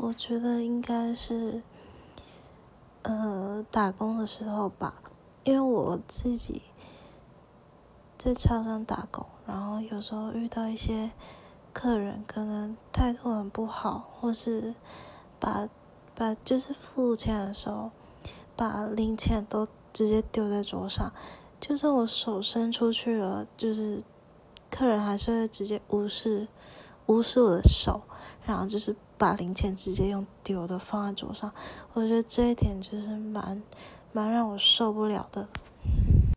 我觉得应该是，呃，打工的时候吧，因为我自己在超商打工，然后有时候遇到一些客人可能态度很不好，或是把把就是付钱的时候把零钱都直接丢在桌上，就算我手伸出去了，就是客人还是会直接无视无视我的手，然后就是把零钱直接用丢的放在桌上，我觉得这一点就是蛮蛮让我受不了的。